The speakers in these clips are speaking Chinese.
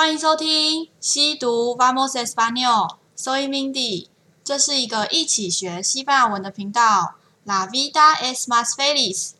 欢迎收听西读 Vamos Español，Soy Mindy，这是一个一起学西班牙文的频道。La vida es más feliz。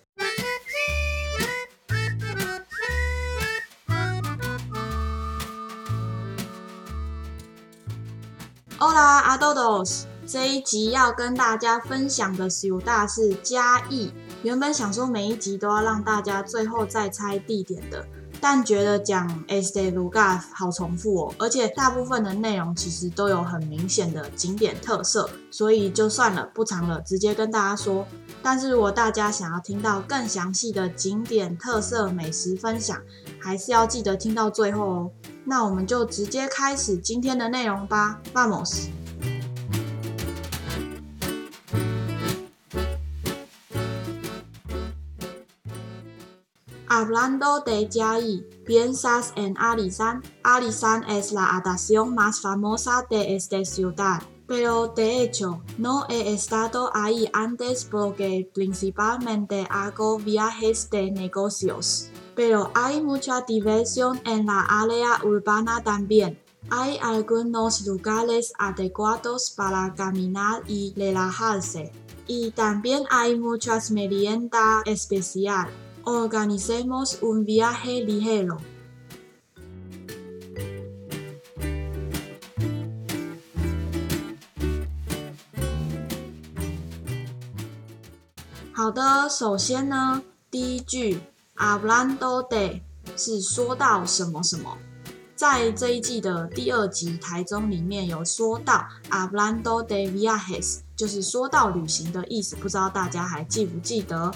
Hola a todos，这一集要跟大家分享的 ciudad 是嘉义。原本想说每一集都要让大家最后再猜地点的。但觉得讲 Este l u g a 好重复哦，而且大部分的内容其实都有很明显的景点特色，所以就算了，不长了，直接跟大家说。但是如果大家想要听到更详细的景点特色美食分享，还是要记得听到最后哦。那我们就直接开始今天的内容吧，Vamos。Hablando de Chiayi, piensas en Alisán. Alisán es la atracción más famosa de esta ciudad, pero de hecho no he estado ahí antes porque principalmente hago viajes de negocios. Pero hay mucha diversión en la área urbana también. Hay algunos lugares adecuados para caminar y relajarse. Y también hay muchas meriendas especiales. Organicemos un viaje ligero。好的，首先呢，第一句 Hablando de 是说到什么什么，在这一季的第二集台中里面有说到 Hablando de viajes，就是说到旅行的意思，不知道大家还记不记得？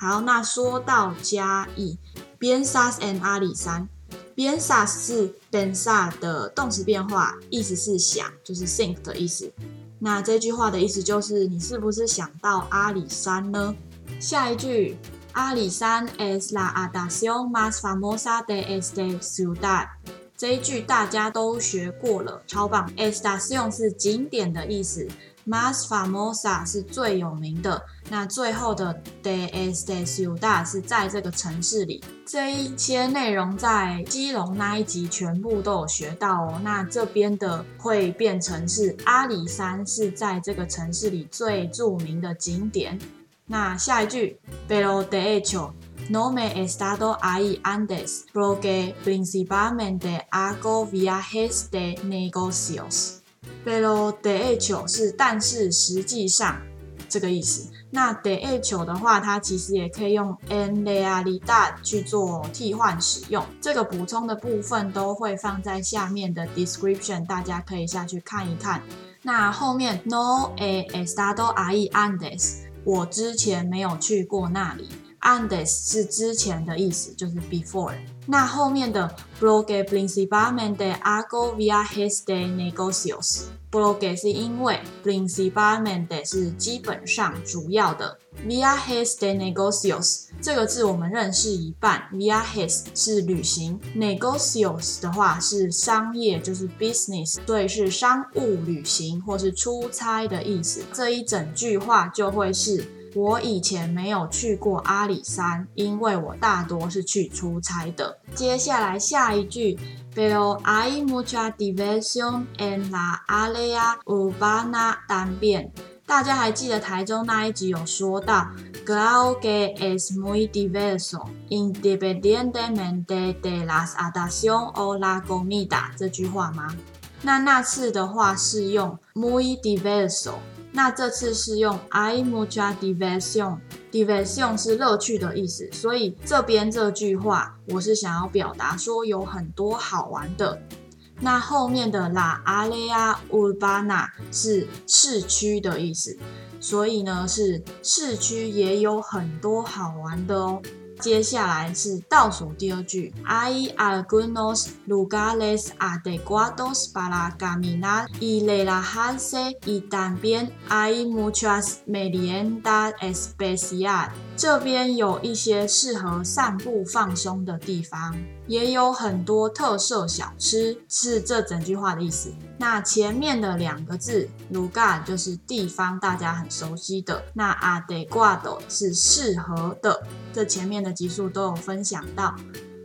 好，那说到嘉义，piensas en Alisán，piensas 是 pensar 的动词变化，意思是想，就是 think 的意思。那这句话的意思就是，你是不是想到阿里山呢？下一句，阿里山 es la atracción más famosa de esta ciudad。这一句大家都学过了，超棒。estación 是景点的意思。Masfamosa 是最有名的，那最后的 de esta ciudad 是在这个城市里。这一些内容在基隆那一集全部都有学到哦。那这边的会变成是阿里山是在这个城市里最著名的景点。那下一句，Pero de hecho no me estando ahí antes porque principalmente hago viajes de negocios。Pero de hecho 是但是实际上这个意思。那 de hecho 的话，它其实也可以用 en realidad 去做替换使用。这个补充的部分都会放在下面的 description，大家可以下去看一看。那后面 no he estado ahí antes，我之前没有去过那里。Antes 是之前的意思，就是 before。那后面的 porque principalmente ago viajes de negocios。porque 是因为 principalmente 是基本上主要的 viajes de negocios 这个字我们认识一半，via his 是旅行，negocios 的话是商业，就是 business，对，是商务旅行或是出差的意思。这一整句话就会是。我以前没有去过阿里山，因为我大多是去出差的。接下来下一句，Pero hay mucha diversión en la área urbana también。大家还记得台中那一集有说到，Claro que es muy diverso independientemente de las atracciones o la comida 这句话吗？那那次的话是用 muy diverso。那这次是用 I mucha diversión，diversión 是乐趣的意思，所以这边这句话我是想要表达说有很多好玩的。那后面的 la área urbana 是市区的意思，所以呢是市区也有很多好玩的哦。接下来是倒数第二句，Hay algunos lugares adecuados para caminar y relajarse y también hay muchas meriendas especiales。这边有一些适合散步放松的地方，也有很多特色小吃，是这整句话的意思。那前面的两个字 luga 就是地方，大家很熟悉的。那 adecuado 是适合的，这前面的集数都有分享到。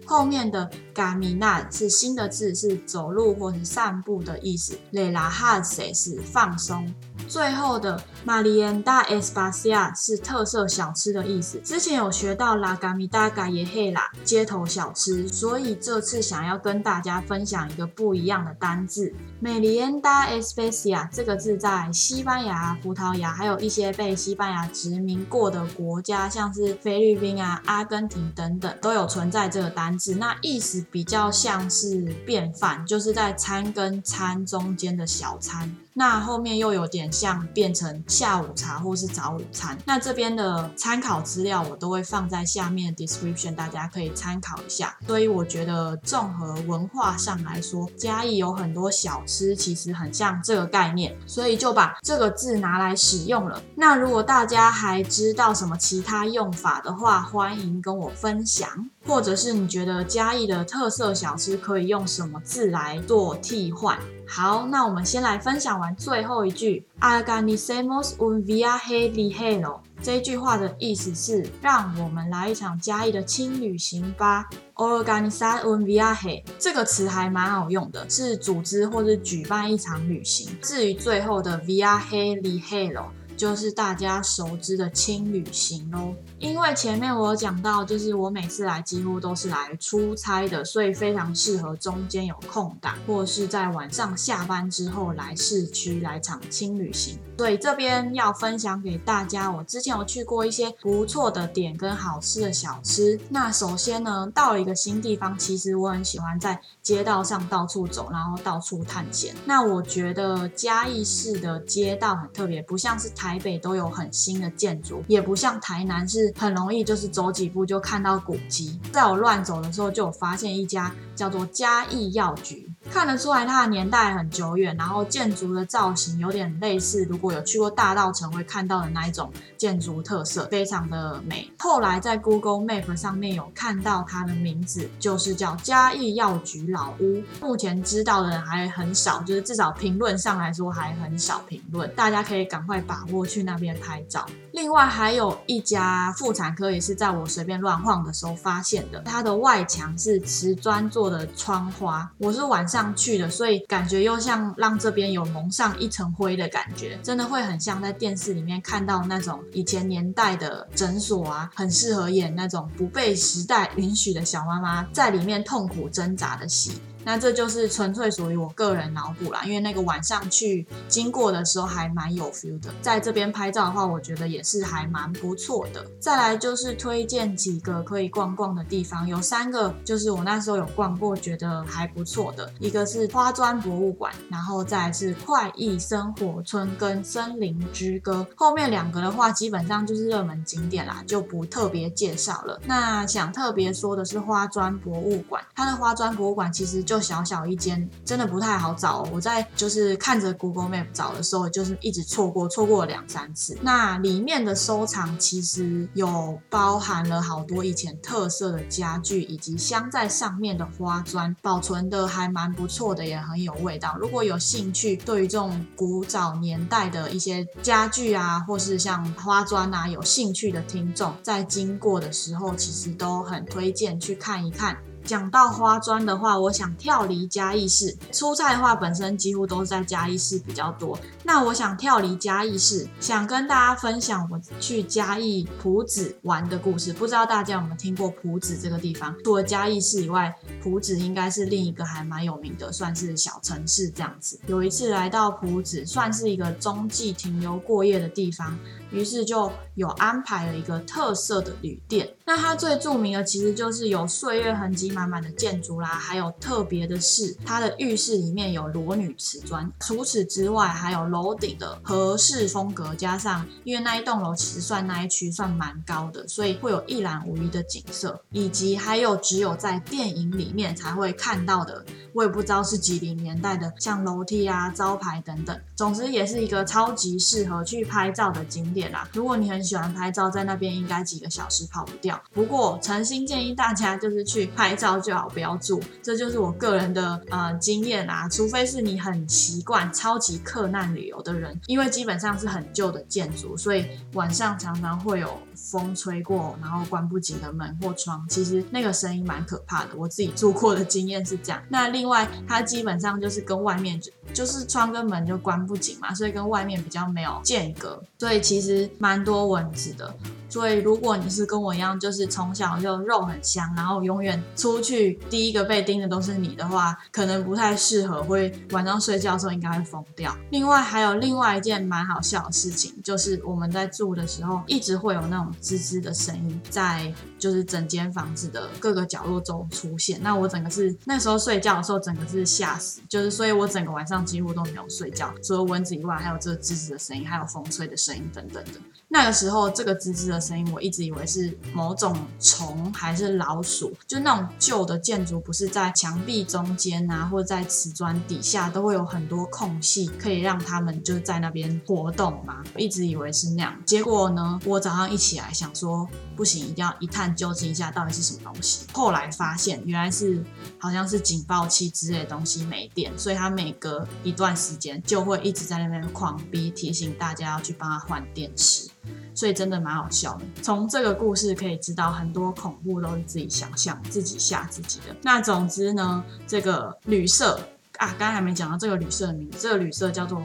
后面的 caminar 是新的字，是走路或是散步的意思。Relaxes 是放松。最后的 merienda especial 是特色小吃的意思。之前有学到 la comida callejera 街头小吃，所以这次想要跟大家分享一个不一样的单字。merienda especial 这个字在西班牙、葡萄牙，还有一些被西班牙殖民过的国家，像是菲律宾啊、阿根廷等等，都有存在这个单字。那意思比较像是便饭，就是在餐跟餐中间的小餐。那后面又有点像变成下午茶或是早午餐。那这边的参考资料我都会放在下面 description，大家可以参考一下。所以我觉得综合文化上来说，嘉义有很多小吃其实很像这个概念，所以就把这个字拿来使用了。那如果大家还知道什么其他用法的话，欢迎跟我分享，或者是你觉得嘉义的特色小吃可以用什么字来做替换？好，那我们先来分享完最后一句，Organicemos un viaje ligero。这句话的意思是，让我们来一场嘉义的轻旅行吧。Organizar un viaje 这个词还蛮好用的，是组织或者举办一场旅行。至于最后的 viaje ligero。就是大家熟知的轻旅行喽。因为前面我有讲到，就是我每次来几乎都是来出差的，所以非常适合中间有空档，或是在晚上下班之后来市区来场轻旅行。所以这边要分享给大家，我之前有去过一些不错的点跟好吃的小吃。那首先呢，到了一个新地方，其实我很喜欢在街道上到处走，然后到处探险。那我觉得嘉义市的街道很特别，不像是台台北都有很新的建筑，也不像台南是很容易就是走几步就看到古迹。在我乱走的时候，就有发现一家叫做嘉义药局。看得出来，它的年代很久远，然后建筑的造型有点类似，如果有去过大道城会看到的那一种建筑特色，非常的美。后来在 Google Map 上面有看到它的名字，就是叫嘉义药局老屋。目前知道的人还很少，就是至少评论上来说还很少评论，大家可以赶快把握去那边拍照。另外还有一家妇产科，也是在我随便乱晃的时候发现的，它的外墙是瓷砖做的窗花，我是晚上。去的，所以感觉又像让这边有蒙上一层灰的感觉，真的会很像在电视里面看到那种以前年代的诊所啊，很适合演那种不被时代允许的小妈妈在里面痛苦挣扎的戏。那这就是纯粹属于我个人脑补啦，因为那个晚上去经过的时候还蛮有 feel 的，在这边拍照的话，我觉得也是还蛮不错的。再来就是推荐几个可以逛逛的地方，有三个就是我那时候有逛过，觉得还不错的，一个是花砖博物馆，然后再是快意生活村跟森林之歌。后面两个的话，基本上就是热门景点啦，就不特别介绍了。那想特别说的是花砖博物馆，它的花砖博物馆其实就。就小小一间，真的不太好找。我在就是看着 Google Map 找的时候，就是一直错过，错过了两三次。那里面的收藏其实有包含了好多以前特色的家具，以及镶在上面的花砖，保存的还蛮不错的，也很有味道。如果有兴趣，对于这种古早年代的一些家具啊，或是像花砖啊，有兴趣的听众，在经过的时候，其实都很推荐去看一看。讲到花砖的话，我想跳离嘉义市。出差的话，本身几乎都是在嘉义市比较多。那我想跳离嘉义市，想跟大家分享我去嘉义埔子玩的故事。不知道大家有没有听过埔子这个地方？除了嘉义市以外，埔子应该是另一个还蛮有名的，算是小城市这样子。有一次来到埔子，算是一个中继停留过夜的地方。于是就有安排了一个特色的旅店。那它最著名的其实就是有岁月痕迹满满的建筑啦，还有特别的是，它的浴室里面有裸女瓷砖。除此之外，还有楼顶的和式风格，加上因为那一栋楼其实算那一区算蛮高的，所以会有一览无遗的景色，以及还有只有在电影里面才会看到的我也不知道是几零年代的，像楼梯啊、招牌等等。总之也是一个超级适合去拍照的景点啦。如果你很喜欢拍照，在那边应该几个小时跑不掉。不过诚心建议大家就是去拍照最好，不要住。这就是我个人的呃经验啊。除非是你很习惯超级客难旅游的人，因为基本上是很旧的建筑，所以晚上常常会有风吹过，然后关不紧的门或窗，其实那个声音蛮可怕的。我自己住过的经验是这样。那另外，它基本上就是跟外面就是窗跟门就关不紧嘛，所以跟外面比较没有间隔，所以其实蛮多蚊子的。所以如果你是跟我一样，就是从小就肉很香，然后永远出去第一个被叮的都是你的话，可能不太适合，会晚上睡觉的时候应该会疯掉。另外还有另外一件蛮好笑的事情，就是我们在住的时候，一直会有那种吱吱的声音在，就是整间房子的各个角落中出现。那我整个是那时候睡觉的时候，整个是吓死，就是所以我整个晚上几乎都没有睡觉，除了蚊子以外，还有这个吱吱的声音，还有风吹的声音等等的。那个时候，这个吱吱的声音，我一直以为是某种虫还是老鼠。就那种旧的建筑，不是在墙壁中间啊，或者在瓷砖底下，都会有很多空隙，可以让他们就在那边活动嘛。我一直以为是那样，结果呢，我早上一起起来想说，不行，一定要一探究竟一下到底是什么东西。后来发现，原来是好像是警报器之类的东西没电，所以它每隔一段时间就会一直在那边狂逼，提醒大家要去帮它换电池。所以真的蛮好笑的。从这个故事可以知道，很多恐怖都是自己想象、自己吓自己的。那总之呢，这个旅社啊，刚刚还没讲到这个旅社的名字。这个旅社叫做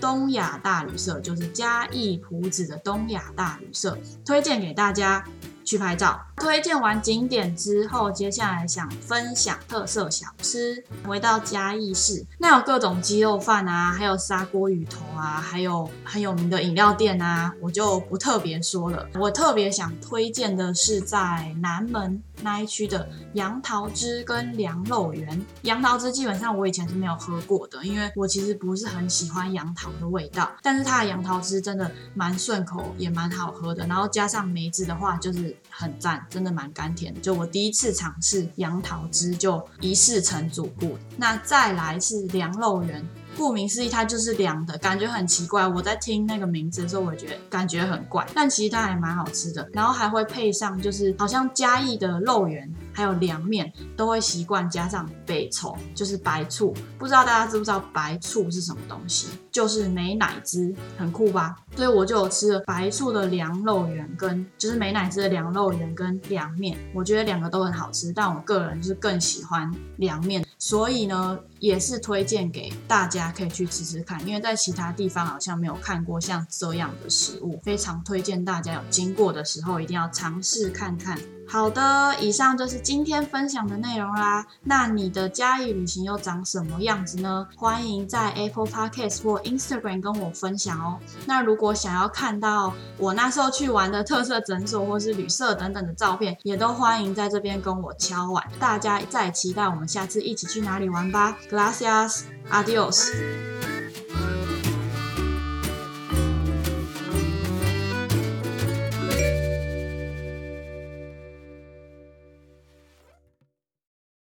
东亚大旅社，就是嘉义朴子的东亚大旅社，推荐给大家。去拍照，推荐完景点之后，接下来想分享特色小吃。回到嘉义市，那有各种鸡肉饭啊，还有砂锅鱼头啊，还有很有名的饮料店啊，我就不特别说了。我特别想推荐的是在南门那一区的杨桃汁跟凉肉圆。杨桃汁基本上我以前是没有喝过的，因为我其实不是很喜欢杨桃的味道，但是它的杨桃汁真的蛮顺口，也蛮好喝的。然后加上梅子的话，就是。很赞，真的蛮甘甜的。就我第一次尝试杨桃汁，就一试成主顾。那再来是凉肉圆。顾名思义，它就是凉的，感觉很奇怪。我在听那个名字的时候，我觉得感觉很怪，但其实它还蛮好吃的。然后还会配上，就是好像嘉义的肉圆，还有凉面，都会习惯加上白醋，就是白醋。不知道大家知不知道白醋是什么东西？就是美乃滋，很酷吧？所以我就有吃了白醋的凉肉圆，跟就是美乃滋的凉肉圆跟凉面，我觉得两个都很好吃，但我个人是更喜欢凉面。所以呢，也是推荐给大家可以去吃吃看，因为在其他地方好像没有看过像这样的食物，非常推荐大家有经过的时候一定要尝试看看。好的，以上就是今天分享的内容啦。那你的家义旅行又长什么样子呢？欢迎在 Apple Podcast 或 Instagram 跟我分享哦。那如果想要看到我那时候去玩的特色诊所或是旅社等等的照片，也都欢迎在这边跟我敲碗。大家再期待我们下次一起去哪里玩吧。Gracias，Adios。